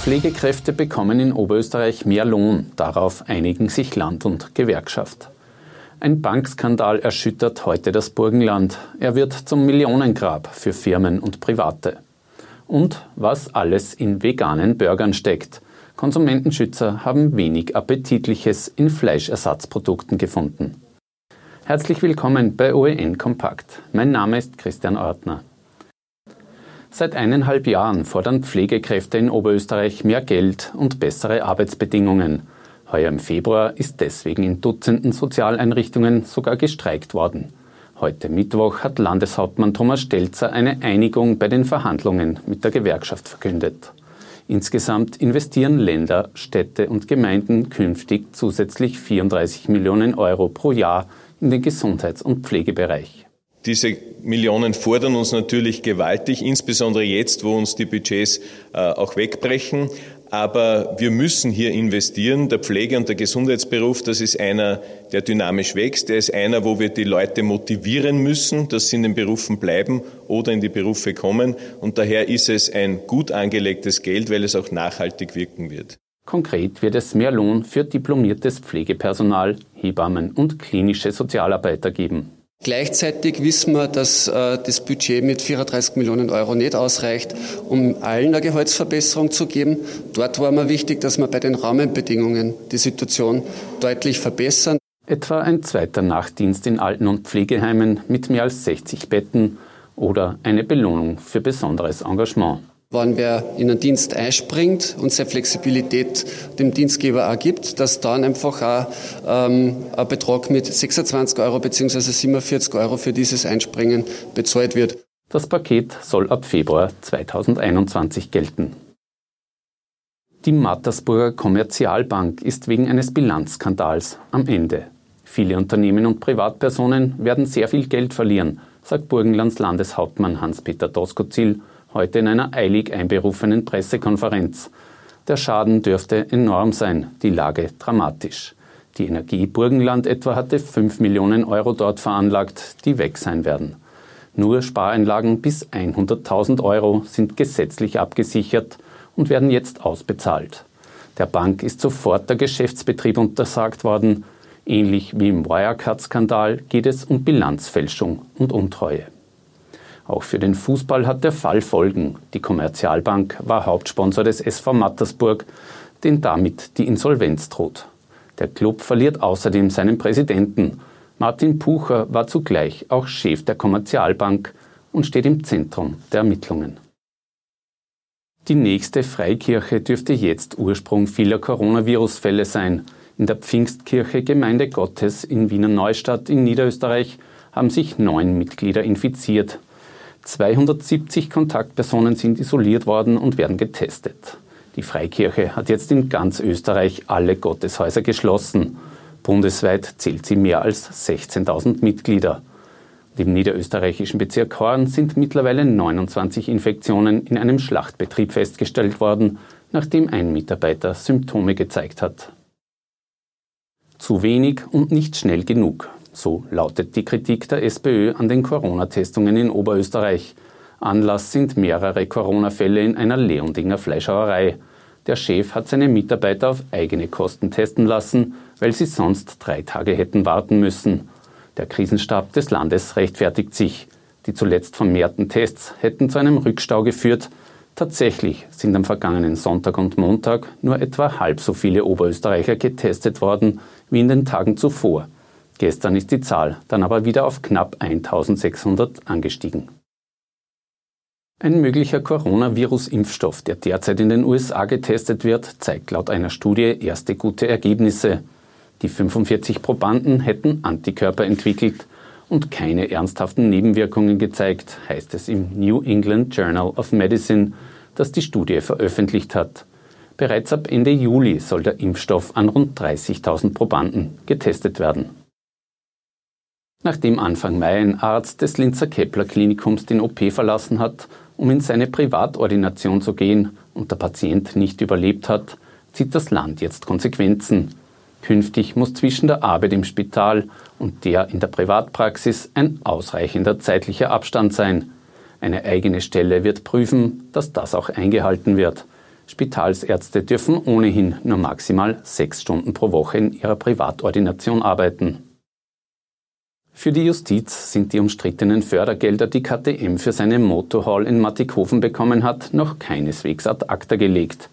Pflegekräfte bekommen in Oberösterreich mehr Lohn. Darauf einigen sich Land und Gewerkschaft. Ein Bankskandal erschüttert heute das Burgenland. Er wird zum Millionengrab für Firmen und Private. Und was alles in veganen Burgern steckt. Konsumentenschützer haben wenig Appetitliches in Fleischersatzprodukten gefunden. Herzlich willkommen bei OEN Kompakt. Mein Name ist Christian Ortner. Seit eineinhalb Jahren fordern Pflegekräfte in Oberösterreich mehr Geld und bessere Arbeitsbedingungen. Heuer im Februar ist deswegen in Dutzenden Sozialeinrichtungen sogar gestreikt worden. Heute Mittwoch hat Landeshauptmann Thomas Stelzer eine Einigung bei den Verhandlungen mit der Gewerkschaft verkündet. Insgesamt investieren Länder, Städte und Gemeinden künftig zusätzlich 34 Millionen Euro pro Jahr in den Gesundheits- und Pflegebereich. Diese Millionen fordern uns natürlich gewaltig, insbesondere jetzt, wo uns die Budgets äh, auch wegbrechen. Aber wir müssen hier investieren. Der Pflege- und der Gesundheitsberuf, das ist einer, der dynamisch wächst. Der ist einer, wo wir die Leute motivieren müssen, dass sie in den Berufen bleiben oder in die Berufe kommen. Und daher ist es ein gut angelegtes Geld, weil es auch nachhaltig wirken wird. Konkret wird es mehr Lohn für diplomiertes Pflegepersonal, Hebammen und klinische Sozialarbeiter geben. Gleichzeitig wissen wir, dass äh, das Budget mit 34 Millionen Euro nicht ausreicht, um allen eine Gehaltsverbesserung zu geben. Dort war mir wichtig, dass wir bei den Rahmenbedingungen die Situation deutlich verbessern. Etwa ein zweiter Nachtdienst in Alten- und Pflegeheimen mit mehr als 60 Betten oder eine Belohnung für besonderes Engagement. Wenn wer in den Dienst einspringt und seine Flexibilität dem Dienstgeber auch gibt, dass dann einfach auch ähm, ein Betrag mit 26 Euro bzw. 47 Euro für dieses Einspringen bezahlt wird. Das Paket soll ab Februar 2021 gelten. Die Mattersburger Kommerzialbank ist wegen eines Bilanzskandals am Ende. Viele Unternehmen und Privatpersonen werden sehr viel Geld verlieren, sagt Burgenlands Landeshauptmann Hans-Peter Doskozil heute in einer eilig einberufenen Pressekonferenz. Der Schaden dürfte enorm sein, die Lage dramatisch. Die Energie Burgenland etwa hatte 5 Millionen Euro dort veranlagt, die weg sein werden. Nur Spareinlagen bis 100.000 Euro sind gesetzlich abgesichert und werden jetzt ausbezahlt. Der Bank ist sofort der Geschäftsbetrieb untersagt worden. Ähnlich wie im Wirecard-Skandal geht es um Bilanzfälschung und Untreue. Auch für den Fußball hat der Fall Folgen. Die Kommerzialbank war Hauptsponsor des SV Mattersburg, den damit die Insolvenz droht. Der Club verliert außerdem seinen Präsidenten. Martin Pucher war zugleich auch Chef der Kommerzialbank und steht im Zentrum der Ermittlungen. Die nächste Freikirche dürfte jetzt Ursprung vieler Coronavirus-Fälle sein. In der Pfingstkirche Gemeinde Gottes in Wiener Neustadt in Niederösterreich haben sich neun Mitglieder infiziert. 270 Kontaktpersonen sind isoliert worden und werden getestet. Die Freikirche hat jetzt in ganz Österreich alle Gotteshäuser geschlossen. Bundesweit zählt sie mehr als 16.000 Mitglieder. Und Im niederösterreichischen Bezirk Horn sind mittlerweile 29 Infektionen in einem Schlachtbetrieb festgestellt worden, nachdem ein Mitarbeiter Symptome gezeigt hat. Zu wenig und nicht schnell genug. So lautet die Kritik der SPÖ an den Corona-Testungen in Oberösterreich. Anlass sind mehrere Corona-Fälle in einer Leondinger Fleischhauerei. Der Chef hat seine Mitarbeiter auf eigene Kosten testen lassen, weil sie sonst drei Tage hätten warten müssen. Der Krisenstab des Landes rechtfertigt sich. Die zuletzt vermehrten Tests hätten zu einem Rückstau geführt. Tatsächlich sind am vergangenen Sonntag und Montag nur etwa halb so viele Oberösterreicher getestet worden wie in den Tagen zuvor. Gestern ist die Zahl dann aber wieder auf knapp 1600 angestiegen. Ein möglicher Coronavirus-Impfstoff, der derzeit in den USA getestet wird, zeigt laut einer Studie erste gute Ergebnisse. Die 45 Probanden hätten Antikörper entwickelt und keine ernsthaften Nebenwirkungen gezeigt, heißt es im New England Journal of Medicine, das die Studie veröffentlicht hat. Bereits ab Ende Juli soll der Impfstoff an rund 30.000 Probanden getestet werden. Nachdem Anfang Mai ein Arzt des Linzer Kepler Klinikums den OP verlassen hat, um in seine Privatordination zu gehen und der Patient nicht überlebt hat, zieht das Land jetzt Konsequenzen. Künftig muss zwischen der Arbeit im Spital und der in der Privatpraxis ein ausreichender zeitlicher Abstand sein. Eine eigene Stelle wird prüfen, dass das auch eingehalten wird. Spitalsärzte dürfen ohnehin nur maximal sechs Stunden pro Woche in ihrer Privatordination arbeiten. Für die Justiz sind die umstrittenen Fördergelder, die KTM für seine Motorhall in Mattighofen bekommen hat, noch keineswegs ad acta gelegt.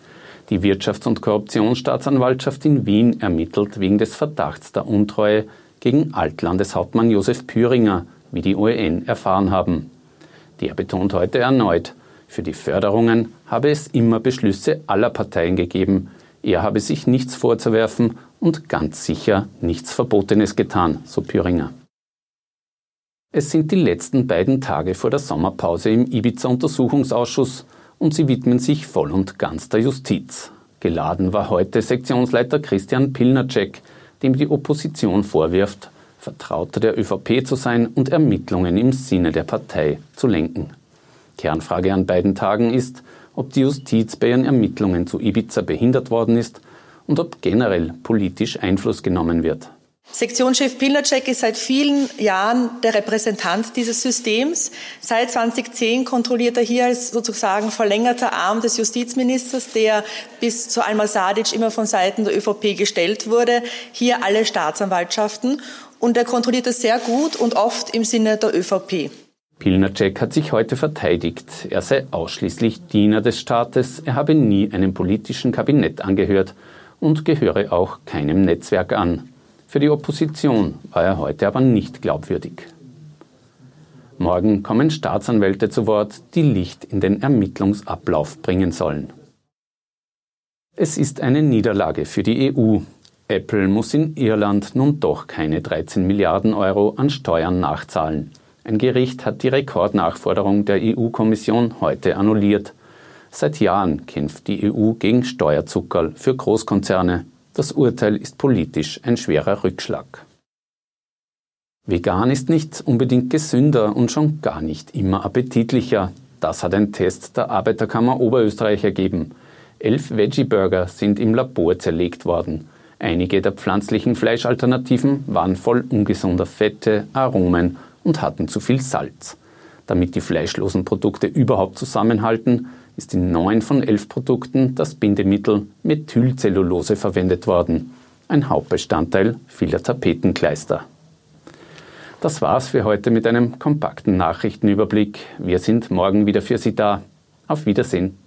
Die Wirtschafts- und Korruptionsstaatsanwaltschaft in Wien ermittelt wegen des Verdachts der Untreue gegen Altlandeshauptmann Josef Püringer, wie die OEN erfahren haben. Der betont heute erneut, für die Förderungen habe es immer Beschlüsse aller Parteien gegeben. Er habe sich nichts vorzuwerfen und ganz sicher nichts Verbotenes getan, so Püringer. Es sind die letzten beiden Tage vor der Sommerpause im Ibiza-Untersuchungsausschuss und sie widmen sich voll und ganz der Justiz. Geladen war heute Sektionsleiter Christian Pilnacek, dem die Opposition vorwirft, Vertrauter der ÖVP zu sein und Ermittlungen im Sinne der Partei zu lenken. Kernfrage an beiden Tagen ist, ob die Justiz bei ihren Ermittlungen zu Ibiza behindert worden ist und ob generell politisch Einfluss genommen wird. Sektionschef Pilnacek ist seit vielen Jahren der Repräsentant dieses Systems. Seit 2010 kontrolliert er hier als sozusagen verlängerter Arm des Justizministers, der bis zu Alma Sadic immer von Seiten der ÖVP gestellt wurde, hier alle Staatsanwaltschaften. Und er kontrolliert das sehr gut und oft im Sinne der ÖVP. Pilnacek hat sich heute verteidigt. Er sei ausschließlich Diener des Staates, er habe nie einem politischen Kabinett angehört und gehöre auch keinem Netzwerk an. Für die Opposition war er heute aber nicht glaubwürdig. Morgen kommen Staatsanwälte zu Wort, die Licht in den Ermittlungsablauf bringen sollen. Es ist eine Niederlage für die EU. Apple muss in Irland nun doch keine 13 Milliarden Euro an Steuern nachzahlen. Ein Gericht hat die Rekordnachforderung der EU-Kommission heute annulliert. Seit Jahren kämpft die EU gegen Steuerzuckerl für Großkonzerne. Das Urteil ist politisch ein schwerer Rückschlag. Vegan ist nicht unbedingt gesünder und schon gar nicht immer appetitlicher. Das hat ein Test der Arbeiterkammer Oberösterreich ergeben. Elf Veggie-Burger sind im Labor zerlegt worden. Einige der pflanzlichen Fleischalternativen waren voll ungesunder Fette, Aromen und hatten zu viel Salz. Damit die fleischlosen Produkte überhaupt zusammenhalten, ist in neun von elf Produkten das Bindemittel Methylcellulose verwendet worden, ein Hauptbestandteil vieler Tapetenkleister. Das war's für heute mit einem kompakten Nachrichtenüberblick. Wir sind morgen wieder für Sie da. Auf Wiedersehen.